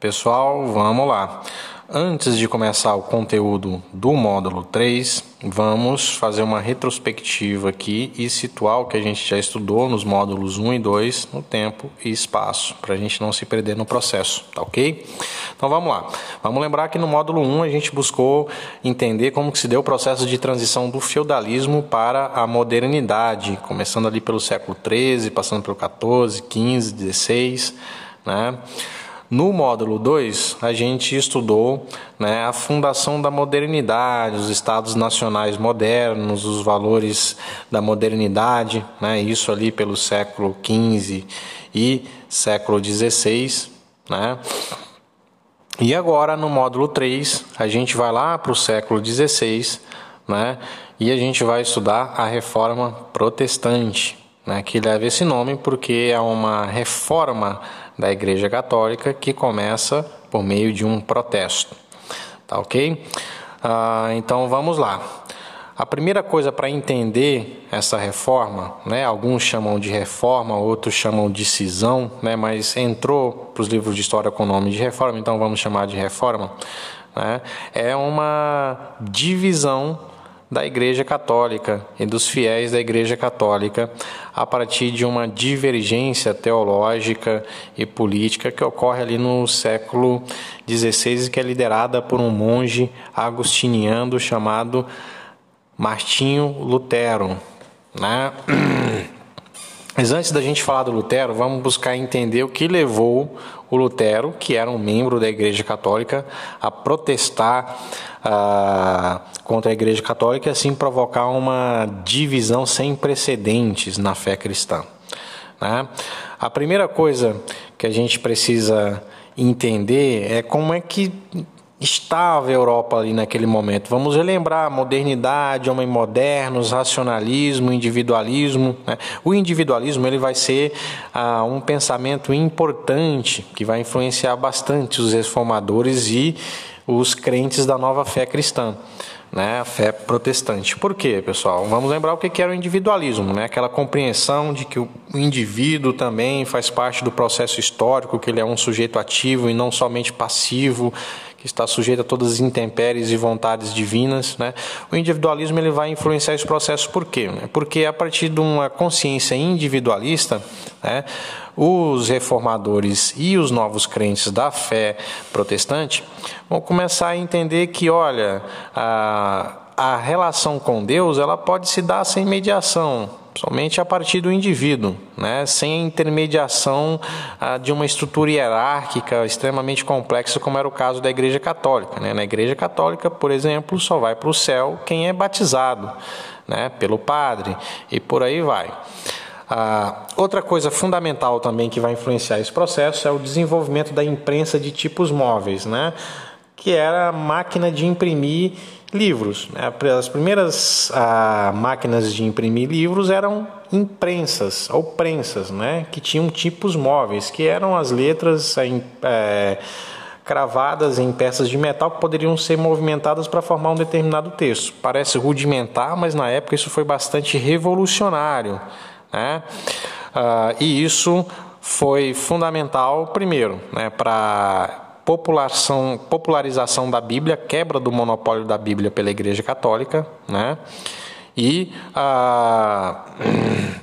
Pessoal, vamos lá. Antes de começar o conteúdo do módulo 3, vamos fazer uma retrospectiva aqui e situar o que a gente já estudou nos módulos 1 e 2 no tempo e espaço, para a gente não se perder no processo, tá ok? Então vamos lá. Vamos lembrar que no módulo 1 a gente buscou entender como que se deu o processo de transição do feudalismo para a modernidade, começando ali pelo século 13, passando pelo 14, 15, 16, né? No módulo 2, a gente estudou né, a fundação da modernidade, os estados nacionais modernos, os valores da modernidade, né, isso ali pelo século XV e século XVI. Né. E agora, no módulo 3, a gente vai lá para o século XVI né, e a gente vai estudar a reforma protestante, né, que leva esse nome porque é uma reforma da Igreja Católica que começa por meio de um protesto. Tá ok? Ah, então vamos lá. A primeira coisa para entender essa reforma, né, alguns chamam de reforma, outros chamam de cisão, né, mas entrou para os livros de história com o nome de reforma, então vamos chamar de reforma, né, é uma divisão da Igreja Católica e dos fiéis da Igreja Católica a partir de uma divergência teológica e política que ocorre ali no século XVI e que é liderada por um monge agostiniano chamado Martinho Lutero. Né? Mas antes da gente falar do Lutero, vamos buscar entender o que levou o Lutero, que era um membro da Igreja Católica, a protestar ah, contra a Igreja Católica e assim provocar uma divisão sem precedentes na fé cristã. Né? A primeira coisa que a gente precisa entender é como é que estava a Europa ali naquele momento. Vamos relembrar a modernidade, homem modernos, racionalismo, individualismo. Né? O individualismo ele vai ser ah, um pensamento importante que vai influenciar bastante os reformadores e os crentes da nova fé cristã né, a fé protestante. Por quê, pessoal? Vamos lembrar o que era o individualismo, né? aquela compreensão de que o indivíduo também faz parte do processo histórico, que ele é um sujeito ativo e não somente passivo, que está sujeito a todas as intempéries e vontades divinas. Né? O individualismo ele vai influenciar esse processo por quê? Porque a partir de uma consciência individualista, né, os reformadores e os novos crentes da fé protestante vão começar a entender que, olha, a, a relação com Deus ela pode se dar sem mediação, somente a partir do indivíduo, né? sem a intermediação ah, de uma estrutura hierárquica extremamente complexa, como era o caso da Igreja Católica. Né? Na Igreja Católica, por exemplo, só vai para o céu quem é batizado né? pelo padre, e por aí vai. Ah, outra coisa fundamental também que vai influenciar esse processo é o desenvolvimento da imprensa de tipos móveis, né? Que era a máquina de imprimir livros. Né? As primeiras ah, máquinas de imprimir livros eram imprensas ou prensas, né? que tinham tipos móveis, que eram as letras é, cravadas em peças de metal que poderiam ser movimentadas para formar um determinado texto. Parece rudimentar, mas na época isso foi bastante revolucionário. Né? Ah, e isso foi fundamental, primeiro, né, para população, popularização da Bíblia, quebra do monopólio da Bíblia pela Igreja Católica, né? e ah,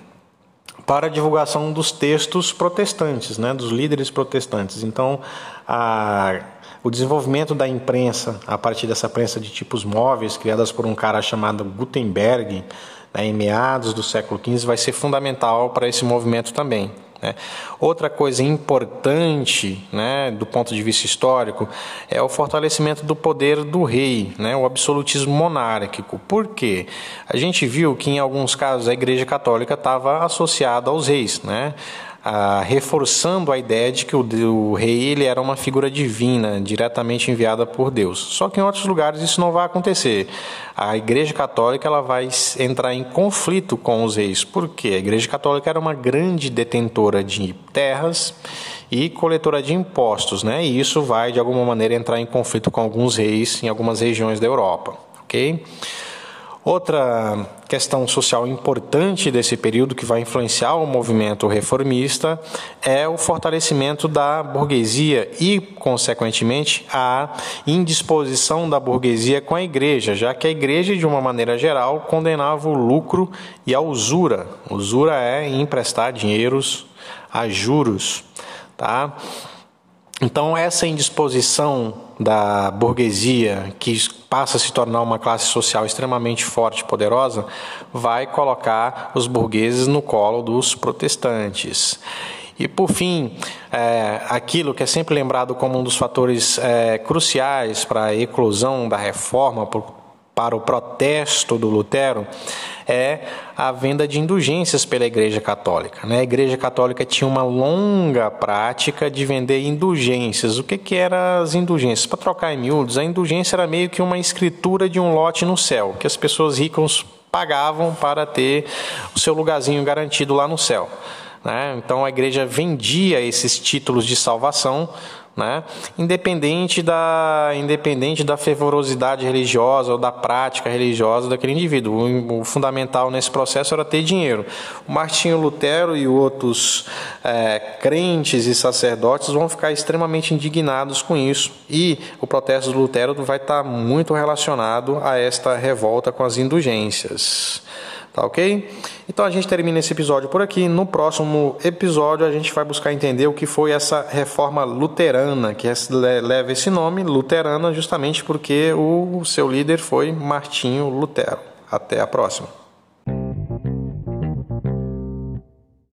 para a divulgação dos textos protestantes, né? dos líderes protestantes. Então, a, o desenvolvimento da imprensa, a partir dessa prensa de tipos móveis, criadas por um cara chamado Gutenberg, né, em meados do século XV, vai ser fundamental para esse movimento também. Né? Outra coisa importante, né, do ponto de vista histórico, é o fortalecimento do poder do rei, né, o absolutismo monárquico. Por quê? A gente viu que em alguns casos a Igreja Católica estava associada aos reis, né? Reforçando a ideia de que o, o, rei ele era uma figura divina, diretamente enviada por Deus. Só que em outros lugares isso não vai acontecer. A Igreja Católica ela vai entrar em conflito com os reis. Por quê? A Igreja Católica era uma grande detentora de terras e coletora de impostos, né? E isso vai de alguma maneira entrar em conflito com alguns reis em algumas regiões da Europa, ok? Outra questão social importante desse período que vai influenciar o movimento reformista é o fortalecimento da burguesia e, consequentemente, a indisposição da burguesia com a igreja, já que a igreja, de uma maneira geral, condenava o lucro e a usura. Usura é emprestar dinheiros a juros, tá? Então, essa indisposição da burguesia, que passa a se tornar uma classe social extremamente forte e poderosa, vai colocar os burgueses no colo dos protestantes. E, por fim, é, aquilo que é sempre lembrado como um dos fatores é, cruciais para a eclosão da reforma, para o protesto do Lutero é a venda de indulgências pela Igreja Católica. Né? A Igreja Católica tinha uma longa prática de vender indulgências. O que, que eram as indulgências? Para trocar em miúdos, a indulgência era meio que uma escritura de um lote no céu, que as pessoas ricas pagavam para ter o seu lugarzinho garantido lá no céu. Né? Então a igreja vendia esses títulos de salvação né? independente, da, independente da fervorosidade religiosa ou da prática religiosa daquele indivíduo. O, fundamental nesse processo era ter dinheiro. O Martinho Lutero e outros é, crentes e sacerdotes vão ficar extremamente indignados com isso, e o protesto do Lutero vai estar muito relacionado a esta revolta com as indulgências. Tá ok? Então a gente termina esse episódio por aqui. No próximo episódio a gente vai buscar entender o que foi essa reforma luterana, que leva esse nome, luterana, justamente porque o seu líder foi Martinho Lutero. Até a próxima.